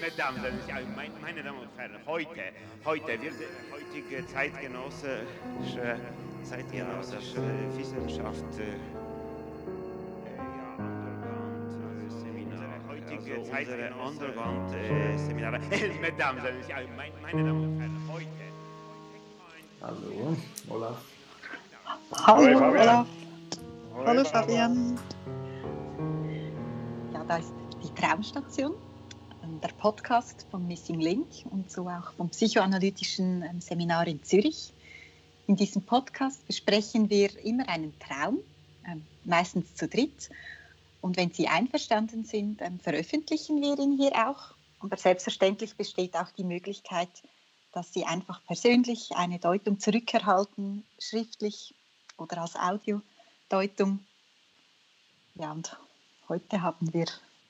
Mesdames, meine Damen und Herren, heute, heute wird heutige zeitgenössische, zeitgenössische Wissenschaft äh, heutige unsere Underground-Seminare. Mesdames, meine Damen und Herren, heute. Hallo, Olaf. Hallo, Olaf. Hallo, Fabian. Ja, da ist die Traumstation, ähm, der Podcast vom Missing Link und so auch vom psychoanalytischen ähm, Seminar in Zürich. In diesem Podcast besprechen wir immer einen Traum, ähm, meistens zu dritt. Und wenn Sie einverstanden sind, veröffentlichen wir ihn hier auch. Aber selbstverständlich besteht auch die Möglichkeit, dass Sie einfach persönlich eine Deutung zurückerhalten, schriftlich oder als Audiodeutung. Ja, und heute haben wir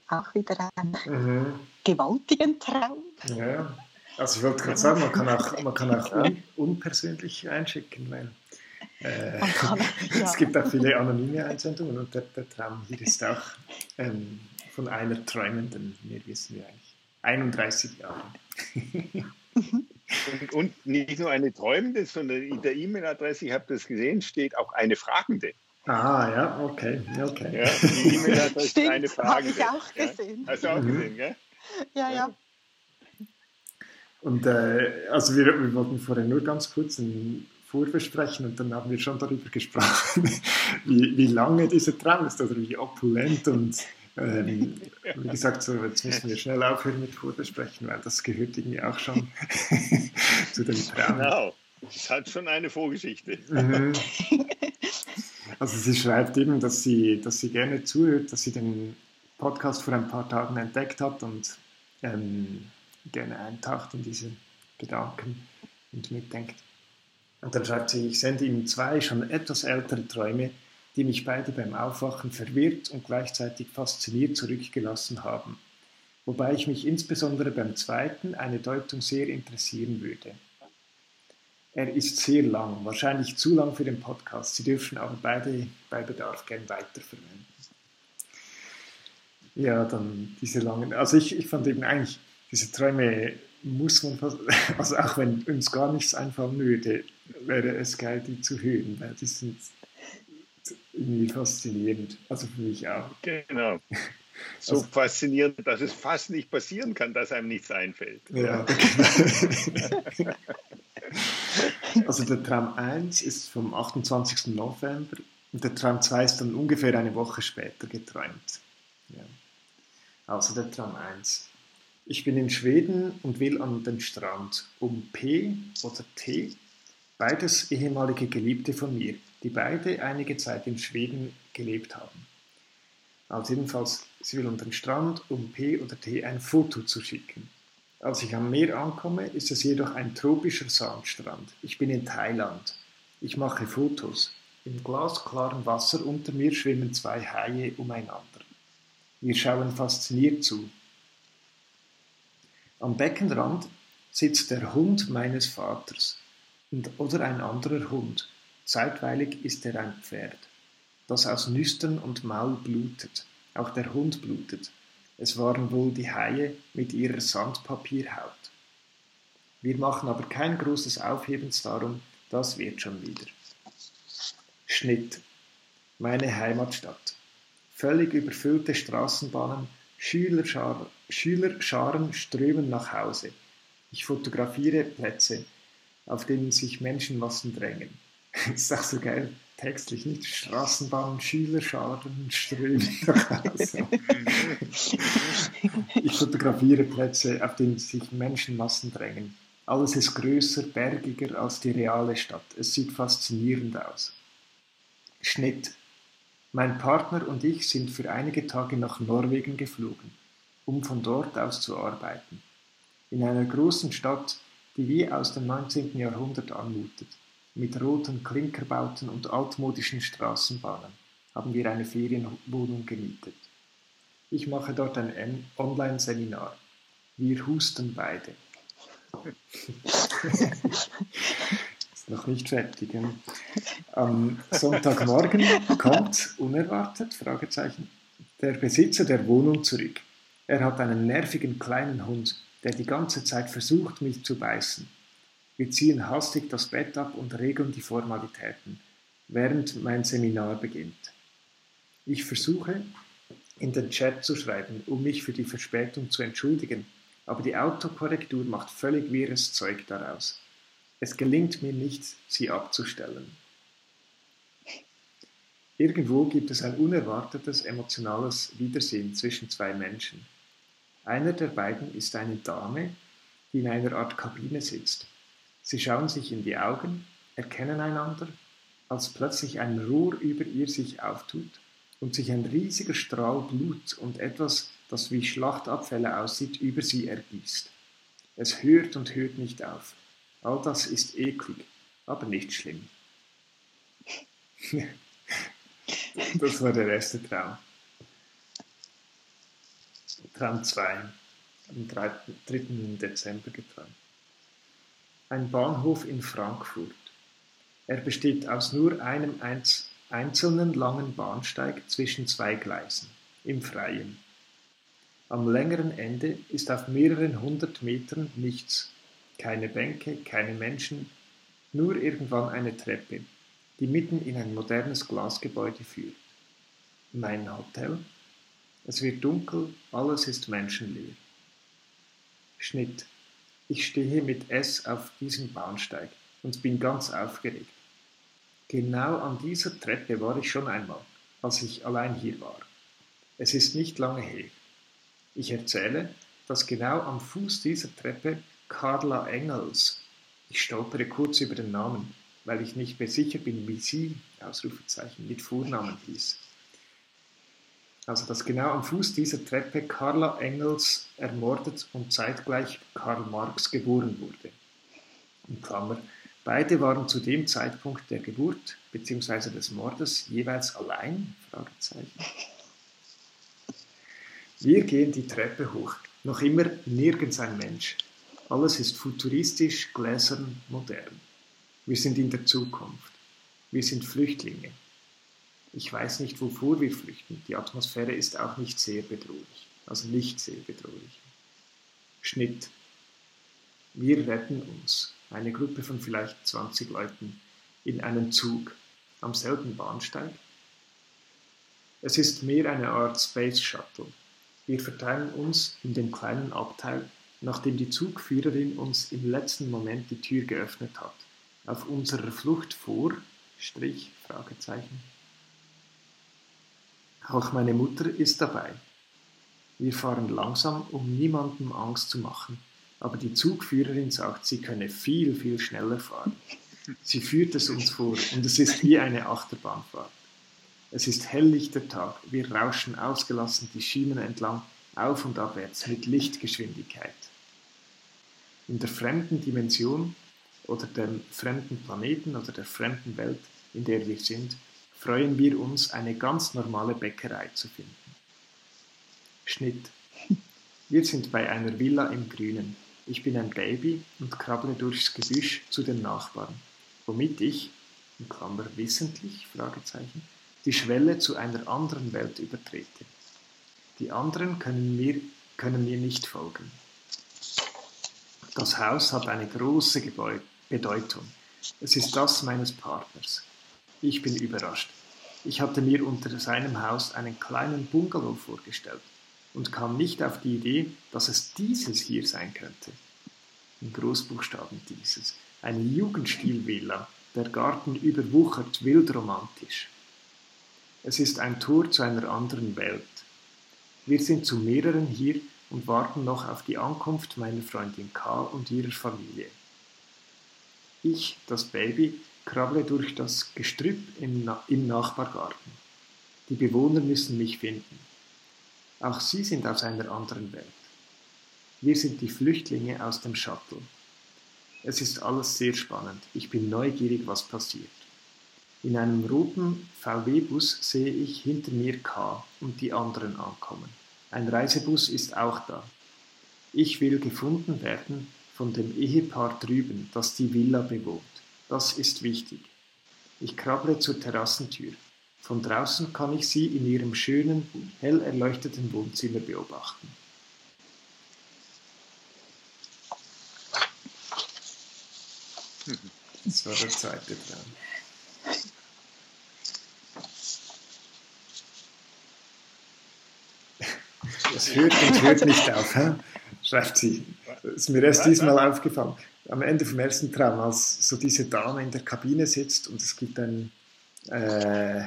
auch wieder einen mhm. gewaltigen Traum. Ja, also ich wollte gerade sagen, man kann auch, man kann auch un, unpersönlich einschicken, weil äh, kann, ja. es gibt auch viele anonyme Einsendungen und der, der Traum hier ist auch ähm, von einer Träumenden, mehr wissen wir eigentlich, 31 Jahre. Und, und, nicht nur eine Träumende, sondern in der E-Mail-Adresse, ich habe das gesehen, steht auch eine Fragende. Ah, ja, okay. okay. Ja, die E-Mail-Adresse ist eine Frage. Habe ich auch gesehen. Ja? Hast du auch mhm. gesehen, gell? Ja, ja. Und äh, also wir, wir wollten vorher nur ganz kurz ein Vorbesprechen und dann haben wir schon darüber gesprochen, wie, wie lange dieser Traum ist oder wie opulent und ähm, wie gesagt, so, jetzt müssen wir schnell aufhören mit Vorbesprechen, weil das gehört irgendwie auch schon zu dem Traum. Genau, das hat schon eine Vorgeschichte. Mhm. Also sie schreibt eben, dass sie, dass sie gerne zuhört, dass sie den Podcast vor ein paar Tagen entdeckt hat und ähm, gerne eintaucht in diese Gedanken und mitdenkt. Und dann schreibt sie, ich sende Ihnen zwei schon etwas ältere Träume, die mich beide beim Aufwachen verwirrt und gleichzeitig fasziniert zurückgelassen haben. Wobei ich mich insbesondere beim zweiten eine Deutung sehr interessieren würde. Er ist sehr lang, wahrscheinlich zu lang für den Podcast. Sie dürfen aber beide bei Bedarf gern weiterverwenden. Ja, dann diese langen. Also ich, ich fand eben eigentlich, diese Träume muss man fast, also auch wenn uns gar nichts einfallen würde, wäre es geil, die zu hören, weil die sind irgendwie faszinierend. Also für mich auch. Genau. So also, faszinierend, dass es fast nicht passieren kann, dass einem nichts einfällt. Ja. also der Traum 1 ist vom 28. November und der Traum 2 ist dann ungefähr eine Woche später geträumt. Ja. Also der Traum 1. Ich bin in Schweden und will an den Strand, um P oder T, beides ehemalige Geliebte von mir, die beide einige Zeit in Schweden gelebt haben. Also jedenfalls, sie will an den Strand, um P oder T ein Foto zu schicken. Als ich am Meer ankomme, ist es jedoch ein tropischer Sandstrand. Ich bin in Thailand. Ich mache Fotos. Im glasklaren Wasser unter mir schwimmen zwei Haie umeinander. Wir schauen fasziniert zu. Am Beckenrand sitzt der Hund meines Vaters und, oder ein anderer Hund. Zeitweilig ist er ein Pferd, das aus Nüstern und Maul blutet. Auch der Hund blutet. Es waren wohl die Haie mit ihrer Sandpapierhaut. Wir machen aber kein großes Aufhebens darum, das wird schon wieder. Schnitt. Meine Heimatstadt. Völlig überfüllte Straßenbahnen, Schülerschar Schülerscharen strömen nach Hause. Ich fotografiere Plätze, auf denen sich Menschenmassen drängen. Ist auch so geil textlich nicht Straßenbahn, Schülerscharen strömen nach Hause. ich fotografiere Plätze, auf denen sich Menschenmassen drängen. Alles ist größer, bergiger als die reale Stadt. Es sieht faszinierend aus. Schnitt. Mein Partner und ich sind für einige Tage nach Norwegen geflogen, um von dort aus zu arbeiten. In einer großen Stadt, die wie aus dem 19. Jahrhundert anmutet. Mit roten Klinkerbauten und altmodischen Straßenbahnen haben wir eine Ferienwohnung gemietet. Ich mache dort ein Online-Seminar. Wir husten beide. Noch nicht fertig. Ja. Am Sonntagmorgen kommt, unerwartet, Fragezeichen, der Besitzer der Wohnung zurück. Er hat einen nervigen kleinen Hund, der die ganze Zeit versucht, mich zu beißen. Wir ziehen hastig das Bett ab und regeln die Formalitäten, während mein Seminar beginnt. Ich versuche, in den Chat zu schreiben, um mich für die Verspätung zu entschuldigen, aber die Autokorrektur macht völlig wirres Zeug daraus. Es gelingt mir nicht, sie abzustellen. Irgendwo gibt es ein unerwartetes emotionales Wiedersehen zwischen zwei Menschen. Einer der beiden ist eine Dame, die in einer Art Kabine sitzt. Sie schauen sich in die Augen, erkennen einander, als plötzlich ein Rohr über ihr sich auftut und sich ein riesiger Strahl Blut und etwas, das wie Schlachtabfälle aussieht, über sie ergießt. Es hört und hört nicht auf. All das ist eklig, aber nicht schlimm. das war der erste Traum. Traum 2, am 3. Dezember geträumt. Ein Bahnhof in Frankfurt. Er besteht aus nur einem einzelnen langen Bahnsteig zwischen zwei Gleisen, im Freien. Am längeren Ende ist auf mehreren hundert Metern nichts, keine Bänke, keine Menschen, nur irgendwann eine Treppe, die mitten in ein modernes Glasgebäude führt. Mein Hotel? Es wird dunkel, alles ist menschenleer. Schnitt. Ich stehe mit S auf diesem Bahnsteig und bin ganz aufgeregt. Genau an dieser Treppe war ich schon einmal, als ich allein hier war. Es ist nicht lange her. Ich erzähle, dass genau am Fuß dieser Treppe Carla Engels, ich stolpere kurz über den Namen, weil ich nicht mehr sicher bin, wie sie, Ausrufezeichen, mit Vornamen hieß. Also, dass genau am Fuß dieser Treppe Carla Engels ermordet und zeitgleich Karl Marx geboren wurde. In Klammer, beide waren zu dem Zeitpunkt der Geburt bzw. des Mordes jeweils allein? Wir gehen die Treppe hoch, noch immer nirgends ein Mensch. Alles ist futuristisch, gläsern, modern. Wir sind in der Zukunft. Wir sind Flüchtlinge. Ich weiß nicht, wovor wir flüchten. Die Atmosphäre ist auch nicht sehr bedrohlich. Also nicht sehr bedrohlich. Schnitt. Wir retten uns. Eine Gruppe von vielleicht 20 Leuten in einem Zug am selben Bahnsteig. Es ist mehr eine Art Space Shuttle. Wir verteilen uns in dem kleinen Abteil, nachdem die Zugführerin uns im letzten Moment die Tür geöffnet hat. Auf unserer Flucht vor, Strich, Fragezeichen. Auch meine Mutter ist dabei. Wir fahren langsam, um niemandem Angst zu machen, aber die Zugführerin sagt, sie könne viel, viel schneller fahren. Sie führt es uns vor und es ist wie eine Achterbahnfahrt. Es ist helllichter Tag, wir rauschen ausgelassen die Schienen entlang, auf und abwärts mit Lichtgeschwindigkeit. In der fremden Dimension oder dem fremden Planeten oder der fremden Welt, in der wir sind, freuen wir uns, eine ganz normale Bäckerei zu finden. Schnitt. Wir sind bei einer Villa im Grünen. Ich bin ein Baby und krabble durchs Gebüsch zu den Nachbarn, womit ich, in Klammer wissentlich, Fragezeichen, die Schwelle zu einer anderen Welt übertrete. Die anderen können mir, können mir nicht folgen. Das Haus hat eine große Bedeutung. Es ist das meines Partners. Ich bin überrascht. Ich hatte mir unter seinem Haus einen kleinen Bungalow vorgestellt und kam nicht auf die Idee, dass es dieses hier sein könnte. In Großbuchstaben dieses. Eine Jugendstilvilla, der Garten überwuchert wild romantisch. Es ist ein Tor zu einer anderen Welt. Wir sind zu mehreren hier und warten noch auf die Ankunft meiner Freundin K. und ihrer Familie. Ich, das Baby, krabble durch das Gestrüpp im, im Nachbargarten. Die Bewohner müssen mich finden. Auch sie sind aus einer anderen Welt. Wir sind die Flüchtlinge aus dem Shuttle. Es ist alles sehr spannend. Ich bin neugierig, was passiert. In einem roten VW-Bus sehe ich hinter mir K und die anderen ankommen. Ein Reisebus ist auch da. Ich will gefunden werden von dem Ehepaar drüben, das die Villa bewohnt. Das ist wichtig. Ich krabble zur Terrassentür. Von draußen kann ich sie in ihrem schönen, hell erleuchteten Wohnzimmer beobachten. Das war der zweite Traum. Es hört und hört nicht auf, hä? schreibt sie. Das ist mir erst diesmal aufgefallen. Am Ende vom ersten Traum, als so diese Dame in der Kabine sitzt und es gibt ein, äh,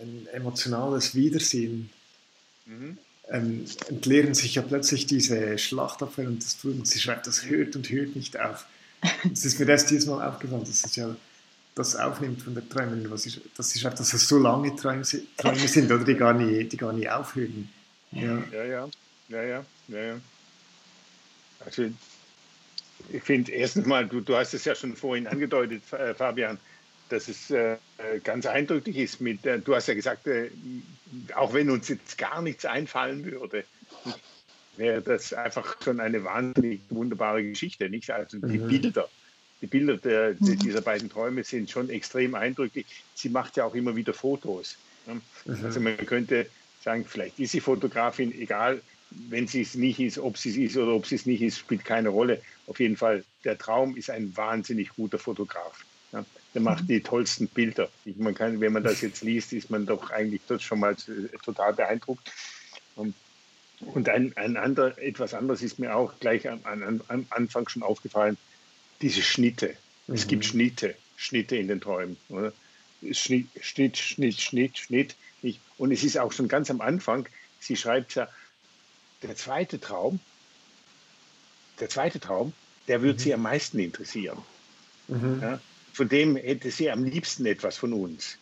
ein emotionales Wiedersehen, mhm. ähm, entleeren sich ja plötzlich diese Schlachtabfälle und, das, und sie schreibt, das hört und hört nicht auf. Es ist mir erst diesmal aufgefallen, dass es ja das aufnimmt von der Träumen, was ich, dass sie schreibt, dass es so lange Träume, Träume sind oder die gar nie, die gar nie aufhören. Ja, ja, ja, ja, ja. ja, ja. Also ich finde erstens mal, du, du hast es ja schon vorhin angedeutet, äh, Fabian, dass es äh, ganz eindrücklich ist mit, äh, du hast ja gesagt, äh, auch wenn uns jetzt gar nichts einfallen würde, wäre das einfach schon eine wahnsinnig wunderbare Geschichte, nicht? Also die mhm. Bilder, die Bilder der, der, mhm. dieser beiden Träume sind schon extrem eindrücklich. Sie macht ja auch immer wieder Fotos. Ne? Mhm. Also man könnte sagen, vielleicht ist sie Fotografin, egal, wenn sie es nicht ist, ob sie es ist oder ob sie es nicht ist, spielt keine Rolle. Auf jeden Fall, der Traum ist ein wahnsinnig guter Fotograf. Ja, der macht mhm. die tollsten Bilder. Man kann, wenn man das jetzt liest, ist man doch eigentlich dort schon mal äh, total beeindruckt. Und, und ein, ein anderer, etwas anderes ist mir auch gleich am, am, am Anfang schon aufgefallen, diese Schnitte. Mhm. Es gibt Schnitte, Schnitte in den Träumen. Oder? Schnitt, Schnitt, Schnitt, Schnitt, Schnitt. Und es ist auch schon ganz am Anfang, sie schreibt ja, der zweite Traum, der zweite Traum, der würde mhm. sie am meisten interessieren. Mhm. Ja, von dem hätte sie am liebsten etwas von uns.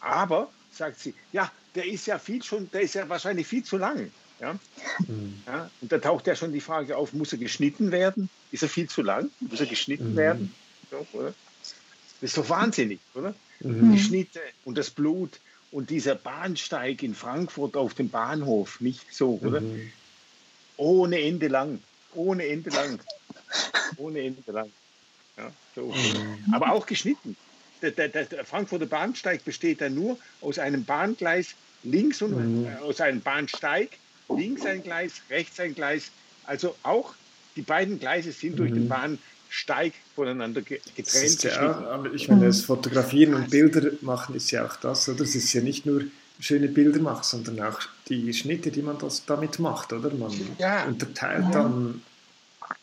Aber, sagt sie, ja, der ist ja viel schon, der ist ja wahrscheinlich viel zu lang. Ja? Mhm. ja? und da taucht ja schon die Frage auf, muss er geschnitten werden? Ist er viel zu lang? Muss er geschnitten mhm. werden? So, das ist doch wahnsinnig, oder? Mhm. Die Schnitte und das Blut und dieser Bahnsteig in Frankfurt auf dem Bahnhof, nicht so, oder? Mhm. Ohne Ende lang. Ohne Ende lang. Ohne Ende lang. Ja, so. Mhm. Aber auch geschnitten. Der, der, der, Frankfurter Bahnsteig besteht dann nur aus einem Bahngleis links und äh, aus einem Bahnsteig, links ein Gleis, rechts ein Gleis. Also auch die beiden Gleise sind durch den mhm. Bahnsteig voneinander getrennt. Ja, aber ich meine, das Fotografieren und Bilder machen ist ja auch das, oder? Es ist ja nicht nur schöne Bilder macht, sondern auch die Schnitte, die man das damit macht, oder? Man ja. unterteilt ja. dann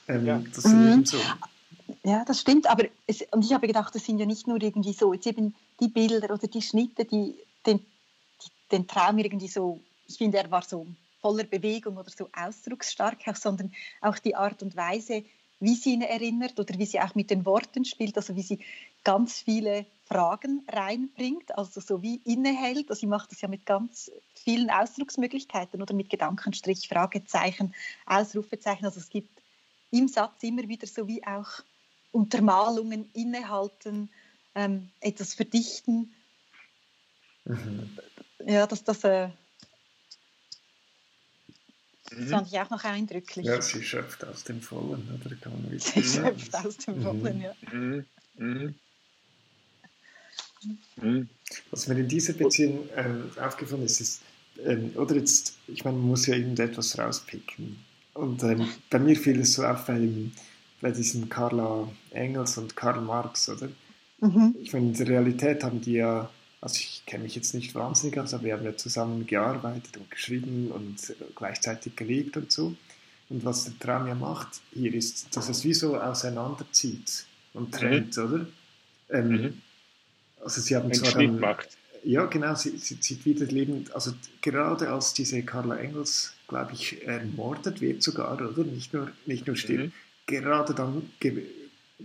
ähm, ja. das mhm. so. Ja, das stimmt, aber es, und ich habe gedacht, das sind ja nicht nur irgendwie so, jetzt eben die Bilder oder die Schnitte, die den, die, den Traum irgendwie so, ich finde, er war so voller Bewegung oder so ausdrucksstark, auch, sondern auch die Art und Weise, wie sie ihn erinnert oder wie sie auch mit den Worten spielt, also wie sie ganz viele Fragen reinbringt, also so wie innehält. Also sie macht das ja mit ganz vielen Ausdrucksmöglichkeiten oder mit Gedankenstrich, Fragezeichen, Ausrufezeichen. Also es gibt im Satz immer wieder so wie auch Untermalungen, Innehalten, ähm, etwas verdichten. Mhm. Ja, das, das, äh, das mhm. fand ich auch noch eindrücklich. Ja, sie schöpft aus dem Vollen, oder? Kann man sie schöpft aus dem Vollen, mhm. ja. Mhm. mhm. Was mir in dieser Beziehung ähm, aufgefallen ist, ist, ähm, oder jetzt, ich meine, man muss ja irgendetwas rauspicken. Und ähm, bei mir fiel es so auf bei, bei diesen Carla Engels und Karl Marx, oder? Mhm. Ich meine, in der Realität haben die ja, also ich kenne mich jetzt nicht wahnsinnig aus, aber wir haben ja zusammen gearbeitet und geschrieben und gleichzeitig geliebt und so. Und was der Traum ja macht hier ist, dass es wie so auseinanderzieht und trennt, mhm. oder? Ähm, mhm. Also sie haben zwar dann, macht. Ja, genau, sie, sie zieht wieder Leben, also gerade als diese Carla Engels, glaube ich, ermordet wird sogar, oder? Nicht nur, nicht nur stirbt, mhm. gerade dann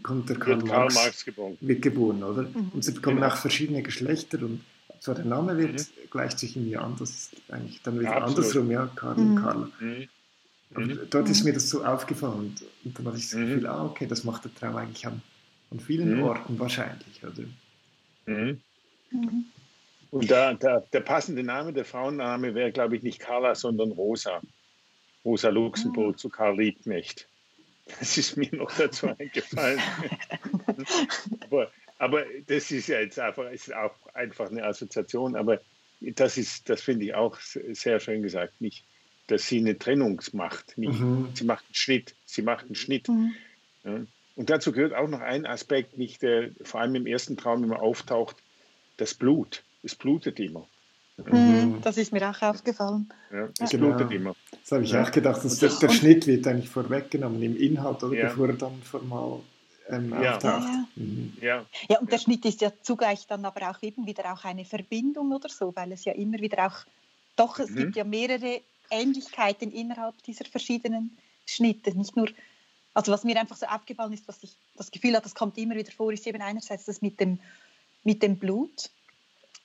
kommt der Karl, Karl Marx, Marx, geboren. Wird geboren, oder? Mhm. Und sie bekommen genau. auch verschiedene Geschlechter und zwar der Name wird, mhm. gleicht sich irgendwie an, das ist eigentlich dann wieder Absolut. andersrum, ja, Karl und mhm. Carla. Mhm. Und mhm. dort ist mir das so aufgefallen und dann hatte ich das Gefühl, ah, okay, das macht der Traum eigentlich an, an vielen Orten wahrscheinlich, oder? Und da, da, der passende Name, der Frauenname wäre, glaube ich, nicht Carla, sondern Rosa. Rosa Luxemburg ah. zu Karl Liebknecht. Das ist mir noch dazu eingefallen. aber, aber das ist ja jetzt einfach, ist auch einfach eine Assoziation, aber das ist, das finde ich auch sehr schön gesagt, nicht, dass sie eine Trennung macht, nicht, mhm. sie macht einen Schnitt, sie macht einen Schnitt. Mhm. Ja. Und dazu gehört auch noch ein Aspekt, nicht, der vor allem im ersten Traum immer auftaucht, das Blut. Es blutet immer. Mhm. Das ist mir auch aufgefallen. Ja, es genau. blutet immer. Das habe ich ja. auch gedacht. Dass der, der Schnitt wird eigentlich vorweggenommen im Inhalt, oder? Ja. Bevor er dann formal ähm, ja. auftaucht. Ja. Mhm. ja. ja, und der Schnitt ist ja zugleich dann aber auch eben wieder auch eine Verbindung oder so, weil es ja immer wieder auch, doch, es mhm. gibt ja mehrere Ähnlichkeiten innerhalb dieser verschiedenen Schnitte. Nicht nur, also was mir einfach so aufgefallen ist, was ich das Gefühl habe, das kommt immer wieder vor, ist eben einerseits das mit dem, mit dem Blut.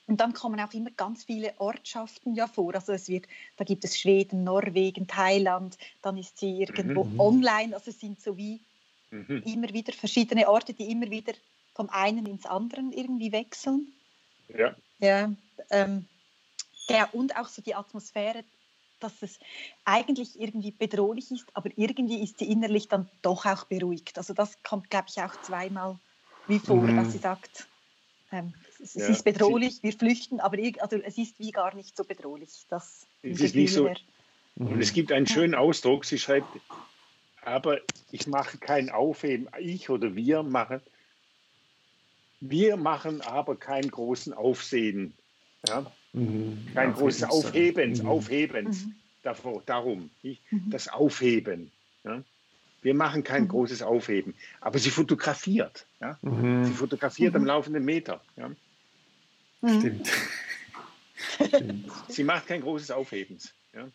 Und dann kommen auch immer ganz viele Ortschaften ja vor. Also es wird, da gibt es Schweden, Norwegen, Thailand, dann ist sie irgendwo mhm. online. Also es sind so wie mhm. immer wieder verschiedene Orte, die immer wieder vom einen ins andere irgendwie wechseln. Ja. Ja. Ähm, ja, und auch so die Atmosphäre, dass es eigentlich irgendwie bedrohlich ist, aber irgendwie ist sie innerlich dann doch auch beruhigt. Also das kommt, glaube ich, auch zweimal wie vor, mhm. dass sie sagt, ähm, es, ja. ist bedrohlich, wir flüchten, aber also es ist wie gar nicht so bedrohlich. Das es ist nicht so. Und es gibt einen schönen Ausdruck, sie schreibt, aber ich mache kein Aufheben, ich oder wir machen, wir machen aber keinen großen Aufsehen. Ja? Mhm. Kein großes Aufhebens, mhm. Aufhebens mhm. davor, darum, nicht? Mhm. das Aufheben. Ja? Wir machen kein mhm. großes Aufheben, aber sie fotografiert. Ja? Mhm. Sie fotografiert am laufenden Meter. Ja? Stimmt. Stimmt. Sie macht kein großes Aufhebens. Ja?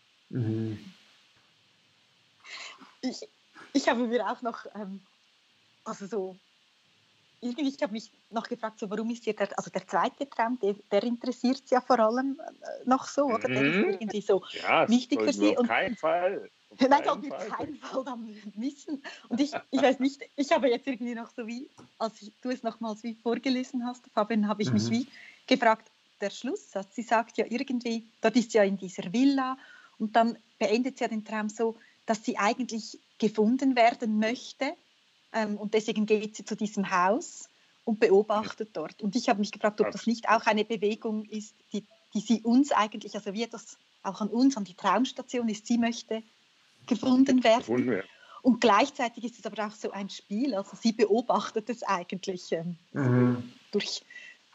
Ich, ich habe mir auch noch, ähm, also so, irgendwie, ich habe mich noch gefragt, so, warum ist dir der, also der zweite Traum, der, der interessiert Sie ja vor allem äh, noch so, oder? Der ist mhm. irgendwie so ja, wichtig für Sie. Auf keinen Fall. Auf Nein, auf keinen Fall dann wissen. Und ich, ich weiß nicht, ich habe jetzt irgendwie noch so wie, als ich, du es nochmals wie vorgelesen hast, Fabian, habe ich mhm. mich wie gefragt, der Schlusssatz, sie sagt ja irgendwie, dort ist ja in dieser Villa und dann beendet sie ja den Traum so, dass sie eigentlich gefunden werden möchte. Ähm, und deswegen geht sie zu diesem Haus und beobachtet dort. Und ich habe mich gefragt, ob das nicht auch eine Bewegung ist, die, die sie uns eigentlich, also wie etwas auch an uns, an die Traumstation ist, sie möchte gefunden werden. Gefunden werden. Und gleichzeitig ist es aber auch so ein Spiel, also sie beobachtet es eigentlich ähm, mhm. durch,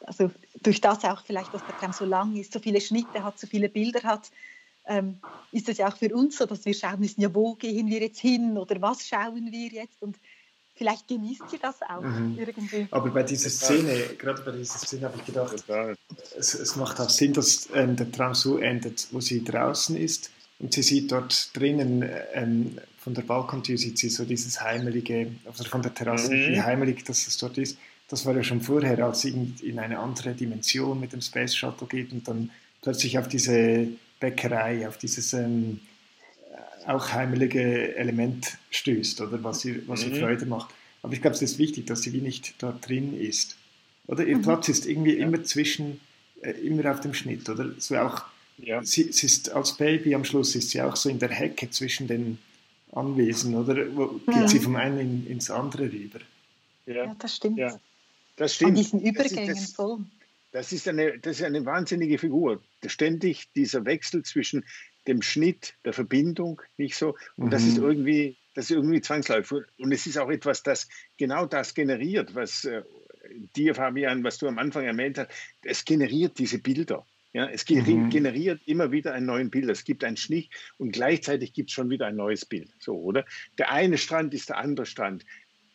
also durch das auch vielleicht, dass der Traum so lang ist, so viele Schnitte hat, so viele Bilder hat, ähm, ist es ja auch für uns so, dass wir schauen müssen, ja, wo gehen wir jetzt hin oder was schauen wir jetzt und vielleicht genießt ihr das auch mhm. irgendwie. Aber bei dieser Szene, gerade bei dieser Szene habe ich gedacht, es, es, macht auch Sinn, dass ähm, der Traum so endet, wo sie draußen ist und sie sieht dort drinnen, ähm, von der Balkontür sieht sie so dieses heimelige, also von der Terrasse, mhm. wie heimelig dass es dort ist. Das war ja schon vorher, als sie in, in eine andere Dimension mit dem Space Shuttle geht und dann plötzlich auf diese Bäckerei, auf dieses ähm, auch heimelige Element stößt, oder was ihr, was ihr mhm. Freude macht. Aber ich glaube, es ist wichtig, dass sie wie nicht dort drin ist. Oder ihr mhm. Platz ist irgendwie ja. immer zwischen, äh, immer auf dem Schnitt, oder? So auch, ja. sie, sie, ist als Baby am Schluss ist sie auch so in der Hecke zwischen den Anwesen, oder? Wo geht ja. sie vom einen in, ins andere rüber? Ja, das stimmt. Ja. Das stimmt. An diesen Übergängen das ist, das, voll. Das ist, eine, das ist eine wahnsinnige Figur. Ständig dieser Wechsel zwischen dem Schnitt, der Verbindung, nicht so. Und mhm. das ist irgendwie, das ist irgendwie zwangsläufig. Und es ist auch etwas, das genau das generiert, was äh, dir, Fabian, was du am Anfang erwähnt hast. Es generiert diese Bilder. Ja, es mhm. generiert immer wieder ein neues Bild. Es gibt einen Schnitt und gleichzeitig gibt es schon wieder ein neues Bild. So, oder? Der eine Strand ist der andere Strand.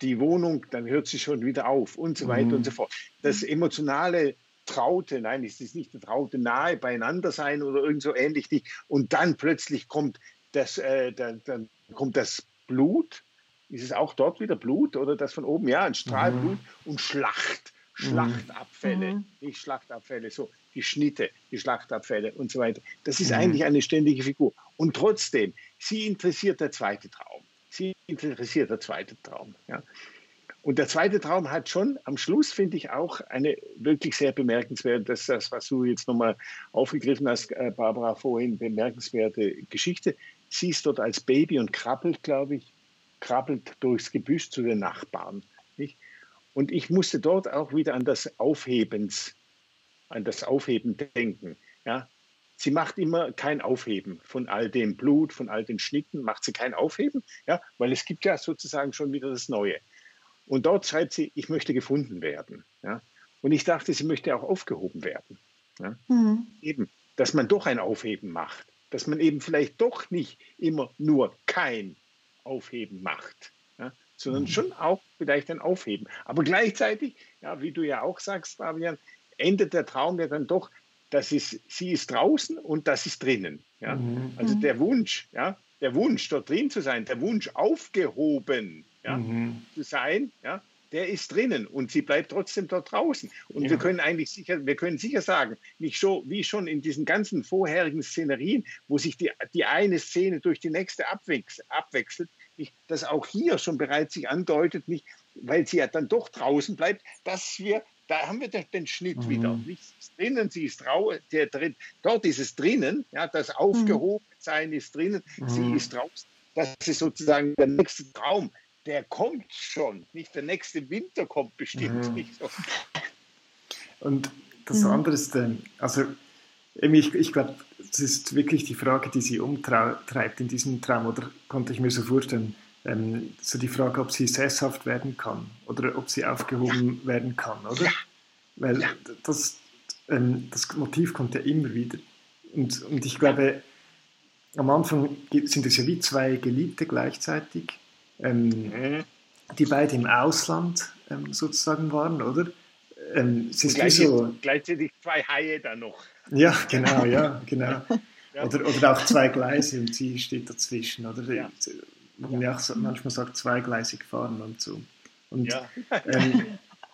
Die Wohnung, dann hört sie schon wieder auf und so weiter mhm. und so fort. Das emotionale Traute, nein, es ist nicht eine Traute, nahe beieinander sein oder irgend so ähnlich nicht. Und dann plötzlich kommt das, äh, dann, dann, kommt das Blut. Ist es auch dort wieder Blut oder das von oben? Ja, ein Strahlblut mhm. und Schlacht. Mhm. Schlachtabfälle, mhm. nicht Schlachtabfälle, so die Schnitte, die Schlachtabfälle und so weiter. Das ist mhm. eigentlich eine ständige Figur. Und trotzdem, sie interessiert der zweite Traum. Sie interessiert der zweite Traum. Ja. Und der zweite Traum hat schon am Schluss, finde ich, auch eine wirklich sehr bemerkenswerte, das ist das, was du jetzt nochmal aufgegriffen hast, äh, Barbara, vorhin, bemerkenswerte Geschichte. Sie ist dort als Baby und krabbelt, glaube ich, krabbelt durchs Gebüsch zu den Nachbarn. Nicht? Und ich musste dort auch wieder an das Aufhebens, an das Aufheben denken. Ja? Sie macht immer kein Aufheben von all dem Blut, von all den Schnitten, macht sie kein Aufheben, ja? weil es gibt ja sozusagen schon wieder das Neue. Und dort schreibt sie, ich möchte gefunden werden. Ja? Und ich dachte, sie möchte auch aufgehoben werden. Ja? Mhm. Eben, dass man doch ein Aufheben macht, dass man eben vielleicht doch nicht immer nur kein Aufheben macht sondern mhm. schon auch vielleicht ein Aufheben. Aber gleichzeitig, ja, wie du ja auch sagst, Fabian, endet der Traum ja dann doch, dass ist, sie ist draußen und das ist drinnen. Ja? Mhm. Also der Wunsch, ja, der Wunsch, dort drin zu sein, der Wunsch, aufgehoben ja, mhm. zu sein, ja, der ist drinnen und sie bleibt trotzdem dort draußen. Und ja. wir können eigentlich sicher, wir können sicher sagen, nicht so wie schon in diesen ganzen vorherigen Szenerien, wo sich die, die eine Szene durch die nächste abwechselt, nicht, dass auch hier schon bereits sich andeutet, nicht, weil sie ja dann doch draußen bleibt, dass wir, da haben wir den Schnitt mhm. wieder. Nicht drinnen, sie ist der drin, dort ist es drinnen, ja, das Aufgehobensein mhm. ist drinnen, mhm. sie ist draußen. Das ist sozusagen der nächste Traum, der kommt schon, nicht der nächste Winter kommt bestimmt mhm. nicht so. Und das mhm. andere ist, also ich, ich glaube, das ist wirklich die Frage, die sie umtreibt in diesem Traum, oder konnte ich mir so vorstellen, ähm, so die Frage, ob sie sesshaft werden kann oder ob sie aufgehoben ja. werden kann, oder? Ja. Weil ja. Das, ähm, das Motiv kommt ja immer wieder. Und, und ich glaube, am Anfang sind es ja wie zwei Geliebte gleichzeitig, ähm, mhm. die beide im Ausland ähm, sozusagen waren, oder? Ähm, es ist gleichzeitig, so, gleichzeitig zwei Haie da noch. Ja, genau, ja, genau. Oder, oder auch zwei Gleise und sie steht dazwischen, oder? Ja. Ja manchmal sagt, zweigleisig fahren und so. Und, ja. ähm,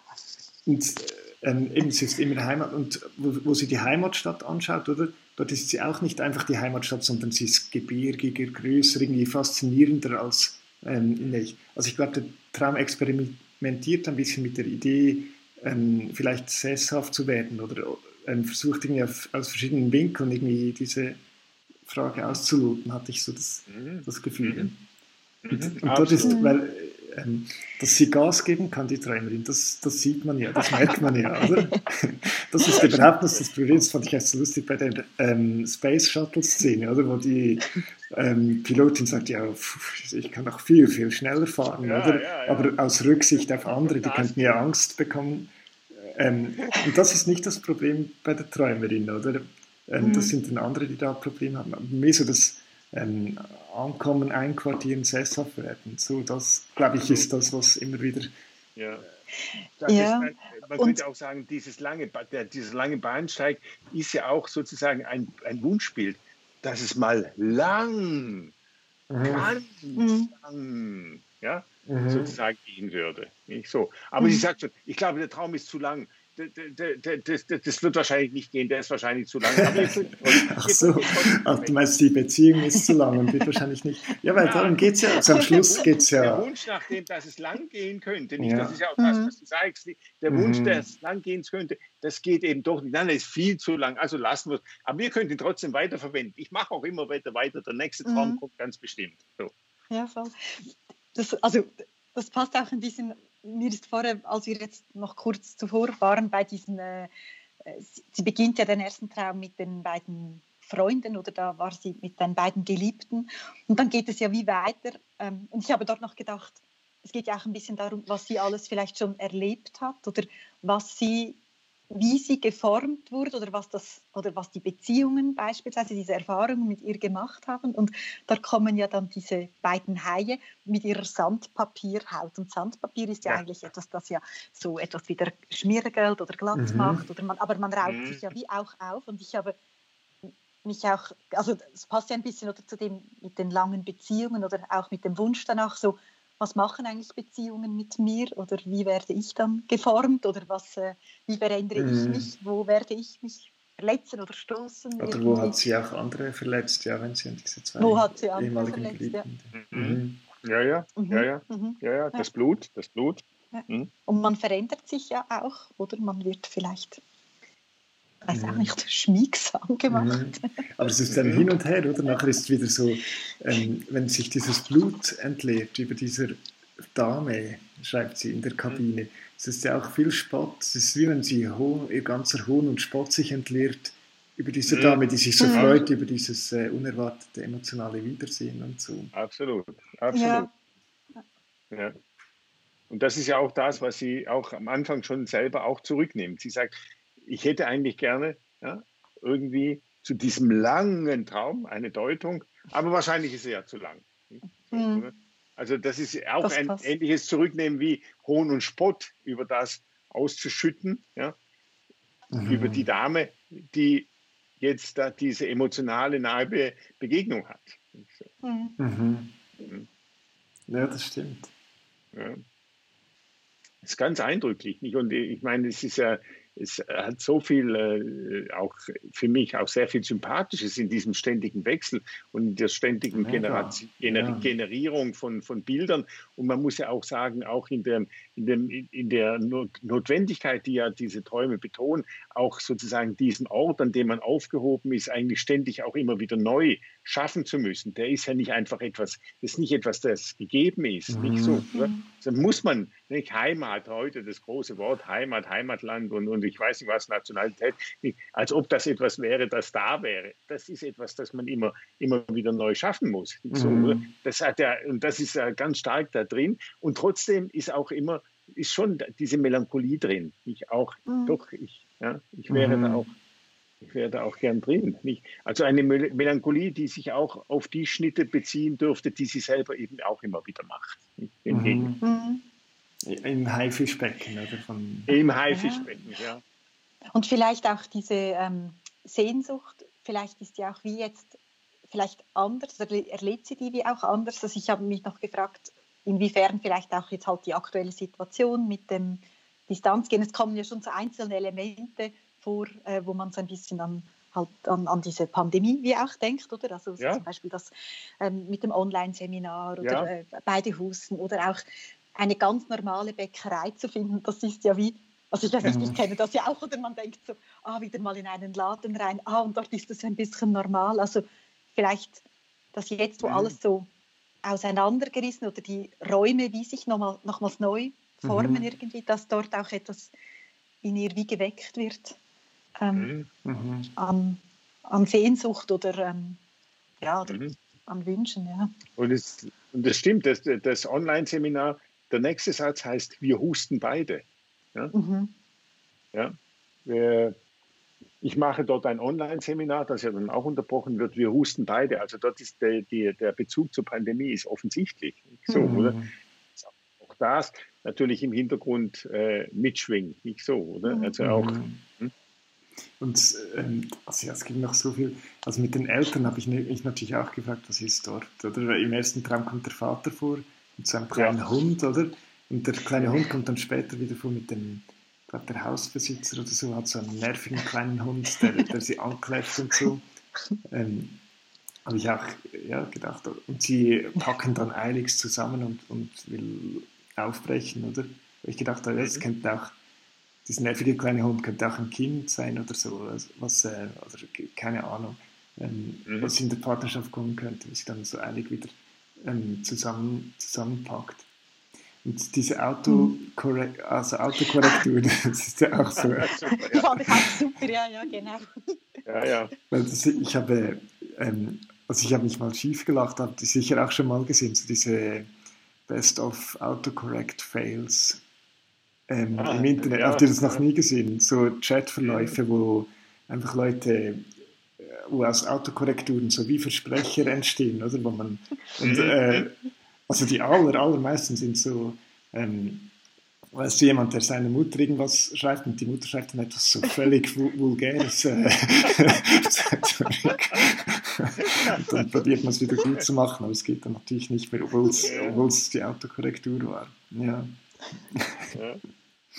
und ähm, eben, sie ist immer Heimat und wo, wo, sie die Heimatstadt anschaut, oder? Dort ist sie auch nicht einfach die Heimatstadt, sondern sie ist gebirgiger, größer, irgendwie faszinierender als ähm, in echt. Also ich glaube, der Traum experimentiert ein bisschen mit der Idee, ähm, vielleicht sesshaft zu werden oder ähm, versucht irgendwie auf, aus verschiedenen Winkeln irgendwie diese Frage auszuloten, hatte ich so das, mhm. das Gefühl. Mhm. Und, mhm. und dort ist, weil ähm, dass sie Gas geben kann, die Träumerin, das, das sieht man ja, das merkt man ja, oder? Das ist überhaupt nicht das Problem, das fand ich echt so lustig bei der ähm, Space Shuttle-Szene, oder? Wo die ähm, Pilotin sagt, ja, ich kann auch viel, viel schneller fahren, ja, oder? Ja, ja. Aber aus Rücksicht auf andere, die könnten ja Angst bekommen. Ähm, und das ist nicht das Problem bei der Träumerin, oder? Ähm, mhm. Das sind dann andere, die da Probleme haben. Aber mehr so das ähm, Ankommen, Einquartieren, sesshaft werden. So, das, glaube ich, ist das, was immer wieder. Ja. ja. Ist, man könnte auch sagen, dieses lange, der, dieses lange Bahnsteig ist ja auch sozusagen ein, ein Wunschbild, dass es mal lang, mhm. ganz mhm. lang, ja, mhm. sozusagen gehen würde. Nicht so. Aber mhm. sie sagt schon, ich glaube, der Traum ist zu lang das, das, wird wahrscheinlich nicht gehen, der ist wahrscheinlich zu lang. Ach so, Ach, du meinst, die Beziehung ist zu lang und wird wahrscheinlich nicht. Ja, weil ja. darum geht es ja. Also am Schluss geht es ja. Der Wunsch nach dem, dass es lang gehen könnte, nicht, ja. das ist ja auch das, mhm. was du sagst, der Wunsch, mhm. dass es lang gehen könnte, das geht eben doch nicht. Nein, das ist viel zu lang, also lassen wir es. Aber wir können ihn trotzdem weiterverwenden. Ich mache auch immer weiter weiter. Der nächste Traum mhm. kommt ganz bestimmt. So. Ja, voll. Das, also, das passt auch ein bisschen mir ist vorher, als wir jetzt noch kurz zuvor waren bei diesen, äh, sie beginnt ja den ersten Traum mit den beiden Freunden oder da war sie mit den beiden Geliebten. Und dann geht es ja wie weiter. Ähm, und ich habe dort noch gedacht, es geht ja auch ein bisschen darum, was sie alles vielleicht schon erlebt hat oder was sie wie sie geformt wurde oder was, das, oder was die Beziehungen beispielsweise, diese Erfahrungen mit ihr gemacht haben. Und da kommen ja dann diese beiden Haie mit ihrer Sandpapierhaut. Und Sandpapier ist ja, ja. eigentlich etwas, das ja so etwas wie der Schmiergeld oder glatt mhm. macht. Oder man, aber man raubt mhm. sich ja wie auch auf. Und ich habe mich auch, also es passt ja ein bisschen oder zu dem mit den langen Beziehungen oder auch mit dem Wunsch danach so, was machen eigentlich Beziehungen mit mir oder wie werde ich dann geformt oder was, äh, wie verändere mhm. ich mich, wo werde ich mich verletzen oder stoßen. Oder irgendwie. wo hat sie auch andere verletzt, ja, wenn sie an diese zwei wo hat sie andere ehemaligen verletzt, ja. Mhm. Ja, ja, mhm. ja, ja, mhm. ja, ja, das Blut, das Blut. Ja. Mhm. Und man verändert sich ja auch, oder man wird vielleicht weiß auch mhm. nicht, schmiegsam gemacht. Mhm. Aber es ist dann hin und her, oder? Nachher ist es wieder so, ähm, wenn sich dieses Blut entleert über dieser Dame, schreibt sie in der Kabine. Es ist ja auch viel Spott. Es ist wie wenn sie Hohn, ihr ganzer Hohn und Spott sich entleert über diese mhm. Dame, die sich so mhm. freut über dieses äh, unerwartete emotionale Wiedersehen und so. Absolut, absolut. Ja. ja. Und das ist ja auch das, was sie auch am Anfang schon selber auch zurücknimmt. Sie sagt, ich hätte eigentlich gerne ja, irgendwie zu diesem langen Traum eine Deutung, aber wahrscheinlich ist er ja zu lang. Mhm. Also das ist auch das ein ähnliches Zurücknehmen wie Hohn und Spott über das auszuschütten, ja, mhm. über die Dame, die jetzt da diese emotionale nahe Begegnung hat. Mhm. Mhm. mhm. Ja, das stimmt. Ja. Das ist ganz eindrücklich. Nicht? Und ich meine, es ist ja es hat so viel, äh, auch für mich, auch sehr viel Sympathisches in diesem ständigen Wechsel und der ständigen Gener ja. Generierung von, von Bildern. Und man muss ja auch sagen, auch in, dem, in, dem, in der Notwendigkeit, die ja diese Träume betonen, auch sozusagen diesen Ort, an dem man aufgehoben ist, eigentlich ständig auch immer wieder neu schaffen zu müssen. Der ist ja nicht einfach etwas, das ist nicht etwas, das gegeben ist. Mhm. Nicht so. Oder? Also muss man, nicht Heimat heute, das große Wort Heimat, Heimatland und, und ich weiß nicht was, Nationalität, als ob das etwas wäre, das da wäre. Das ist etwas, das man immer, immer wieder neu schaffen muss. So, mhm. Das hat ja, und das ist ja ganz stark da drin. Und trotzdem ist auch immer, ist schon diese Melancholie drin. Ich auch, mhm. doch, ich, ja, ich wäre mhm. da auch. Ich wäre da auch gern drin. Nicht? Also eine Melancholie, die sich auch auf die Schnitte beziehen dürfte, die sie selber eben auch immer wieder macht. Mhm. mhm. Im Haifischbecken, oder? Von Im Haifischbecken, ja. ja. Und vielleicht auch diese ähm, Sehnsucht, vielleicht ist die auch wie jetzt vielleicht anders, oder erlebt sie die wie auch anders? Also ich habe mich noch gefragt, inwiefern vielleicht auch jetzt halt die aktuelle Situation mit dem Distanzgehen, es kommen ja schon so einzelne Elemente vor, äh, wo man so ein bisschen an, halt an, an diese Pandemie wie auch denkt, oder? Also ja. zum Beispiel das ähm, mit dem Online-Seminar oder ja. äh, beide Husten oder auch eine ganz normale Bäckerei zu finden, das ist ja wie, also ich weiß nicht, ich kenne das ja auch, oder man denkt so, ah, wieder mal in einen Laden rein, ah, und dort ist das ein bisschen normal. Also vielleicht, dass jetzt, wo mhm. alles so auseinandergerissen oder die Räume wie sich nochmal, nochmals neu formen mhm. irgendwie, dass dort auch etwas in ihr wie geweckt wird ähm, mhm. an, an Sehnsucht oder, ähm, ja, oder mhm. an Wünschen. Ja. Und, es, und das stimmt, das, das Online-Seminar der nächste Satz heißt, wir husten beide. Ja? Mhm. Ja? Ich mache dort ein Online-Seminar, das ja dann auch unterbrochen wird. Wir husten beide. Also dort ist der, die, der Bezug zur Pandemie ist offensichtlich. So, mhm. oder? Auch das natürlich im Hintergrund äh, mitschwingt, nicht so, oder? Mhm. Also auch. Mhm. Hm? Und ähm, also es gibt noch so viel. Also mit den Eltern habe ich mich natürlich auch gefragt, was ist dort? Oder im ersten Traum kommt der Vater vor mit so einem kleinen ja. Hund, oder? Und der kleine Hund kommt dann später wieder vor mit dem, glaube der Hausbesitzer oder so, hat so einen nervigen kleinen Hund, der, der sie ankläfft und so. Ähm, habe ich auch ja, gedacht. Und sie packen dann eiligst zusammen und, und will aufbrechen, oder? Ich gedacht habe, das mhm. könnte dieser nervige kleine Hund könnte auch ein Kind sein oder so, was, äh, oder keine Ahnung, ähm, mhm. was in der Partnerschaft kommen könnte, was sie dann so eilig wieder ähm, zusammen, zusammenpackt. Und diese Autokorrektur, also Autokorrektur, das ist ja auch so. Ich fand das auch super, ja, ja, genau. Ja, ja. Das, ich habe, ähm, also ich habe mich mal schief gelacht, habt ihr sicher auch schon mal gesehen, so diese Best of Autocorrect Fails ähm, ah, im Internet. Ja, habt ihr das noch nie gesehen? So Chatverläufe, wo einfach Leute wo aus Autokorrekturen so wie Versprecher entstehen, oder? Wo man, und, mhm. äh, also die aller, allermeisten sind so, ähm, weißt du, jemand, der seiner Mutter irgendwas schreibt und die Mutter schreibt dann etwas so völlig vulgäres. Äh, und dann probiert man es wieder gut zu machen, aber es geht dann natürlich nicht mehr, obwohl es die Autokorrektur war. Ja. ja.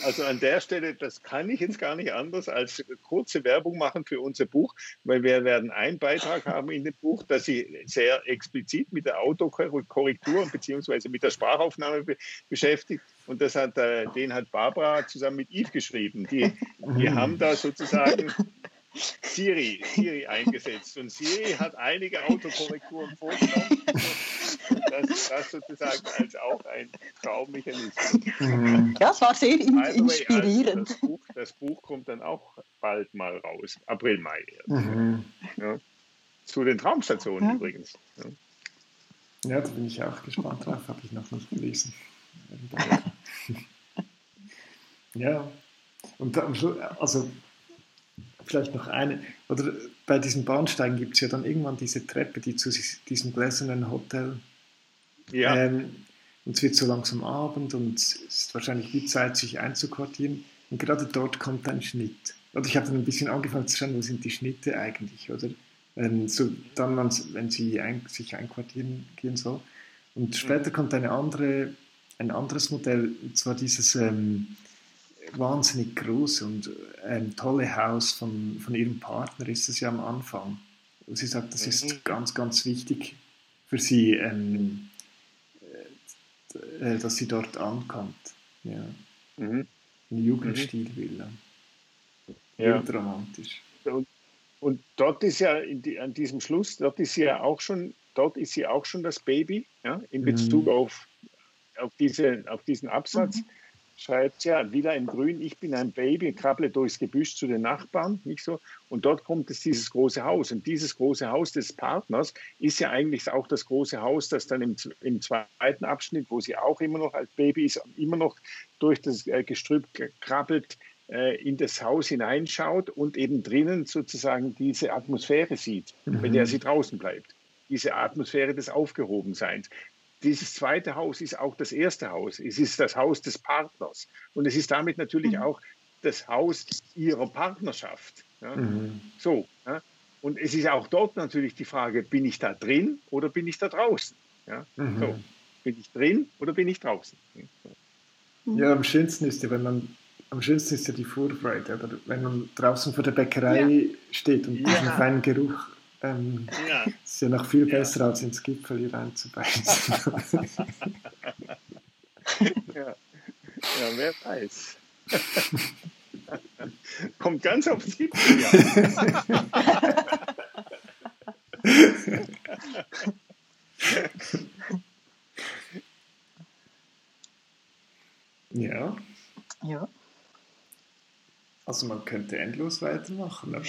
Also an der Stelle, das kann ich jetzt gar nicht anders als kurze Werbung machen für unser Buch, weil wir werden einen Beitrag haben in dem Buch, das sich sehr explizit mit der Autokorrektur bzw. mit der Sprachaufnahme be beschäftigt. Und das hat, äh, den hat Barbara zusammen mit Yves geschrieben. Die, die haben da sozusagen Siri, Siri eingesetzt. Und Siri hat einige Autokorrekturen vorgenommen. Das, das sozusagen als auch ein Traummechanismus. Mhm. Ja, es war sehr in, also inspirierend. Also das, Buch, das, Buch, kommt dann auch bald mal raus, April, Mai. Mhm. Ja. Zu den Traumstationen ja. übrigens. Ja. ja, da bin ich auch gespannt drauf, habe ich noch nicht gelesen. ja, und am Schluss, also vielleicht noch eine, oder bei diesen Bahnsteigen gibt es ja dann irgendwann diese Treppe, die zu diesem gläsernen Hotel. Ja. Ähm, und es wird so langsam Abend und es ist wahrscheinlich die Zeit, sich einzuquartieren. Und gerade dort kommt ein Schnitt. Oder ich habe dann ein bisschen angefangen zu schauen, wo sind die Schnitte eigentlich, oder? Ähm, so dann, wenn sie ein, sich einquartieren gehen soll. Und später mhm. kommt eine andere, ein anderes Modell, und zwar dieses ähm, wahnsinnig groß und ähm, tolle Haus von, von ihrem Partner ist es ja am Anfang. Sie sagt, das ist mhm. ganz, ganz wichtig für sie, ähm, äh, dass sie dort ankommt. Ja. Mhm. Ein Jugendstilvilla. Mhm. Ja. Romantisch. Und, und, dort ist ja die, an diesem Schluss, dort ist sie ja auch schon, dort ist sie auch schon das Baby, ja, in Bezug mhm. auf, auf, diese, auf diesen Absatz. Mhm schreibt ja, wieder in Grün, ich bin ein Baby, krabble durchs Gebüsch zu den Nachbarn, nicht so? Und dort kommt es dieses große Haus. Und dieses große Haus des Partners ist ja eigentlich auch das große Haus, das dann im, im zweiten Abschnitt, wo sie auch immer noch als Baby ist, immer noch durch das äh, Gestrüpp krabbelt, äh, in das Haus hineinschaut und eben drinnen sozusagen diese Atmosphäre sieht, mhm. mit der sie draußen bleibt diese Atmosphäre des Aufgehobenseins dieses zweite Haus ist auch das erste Haus. Es ist das Haus des Partners. Und es ist damit natürlich mhm. auch das Haus ihrer Partnerschaft. Ja? Mhm. So. Ja? Und es ist auch dort natürlich die Frage, bin ich da drin oder bin ich da draußen? Ja? Mhm. So. Bin ich drin oder bin ich draußen? Ja, am schönsten ist ja, wenn man am schönsten ist ja die Vorfreude, oder wenn man draußen vor der Bäckerei ja. steht und diesen feinen Geruch ähm, ja. Ist ja noch viel besser, ja. als ins Gipfel hier reinzubeißen. ja. ja, wer weiß. Kommt ganz aufs Gipfel, ja. ja. Ja. Also man könnte endlos weitermachen.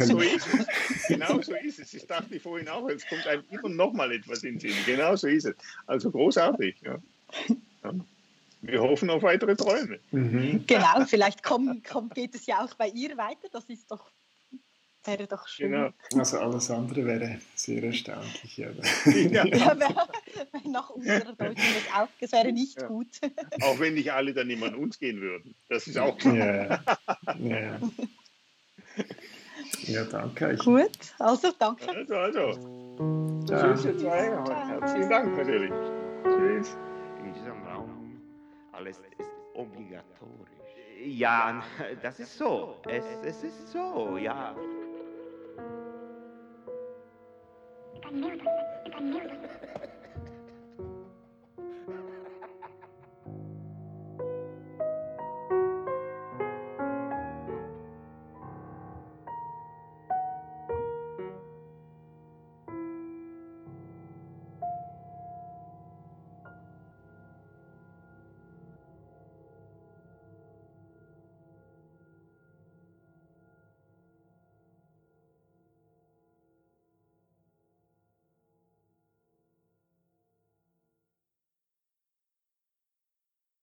so ist es. Genau so ist es. Ich dachte vorhin auch, es kommt einem immer noch mal etwas in den Sinn. Genau so ist es. Also großartig. Ja. Ja. Wir hoffen auf weitere Träume. Mhm. Genau, vielleicht kommt, kommt, geht es ja auch bei ihr weiter. Das ist doch wäre doch schön. Genau. Also alles andere wäre sehr erstaunlich. Ja, ja. ja nach unserer Deutung das auch, das wäre nicht ja. gut. Auch wenn nicht alle dann immer an uns gehen würden. Das ist auch klar. Ja, ja. ja danke. Ich gut, also danke. Also, also. Tschüss, ihr zwei. Herzlichen Dank natürlich. Tschüss. In diesem Raum alles ist obligatorisch. Ja, das ist so. Es, es ist so, ja. 感觉没有东西，感觉没有东西。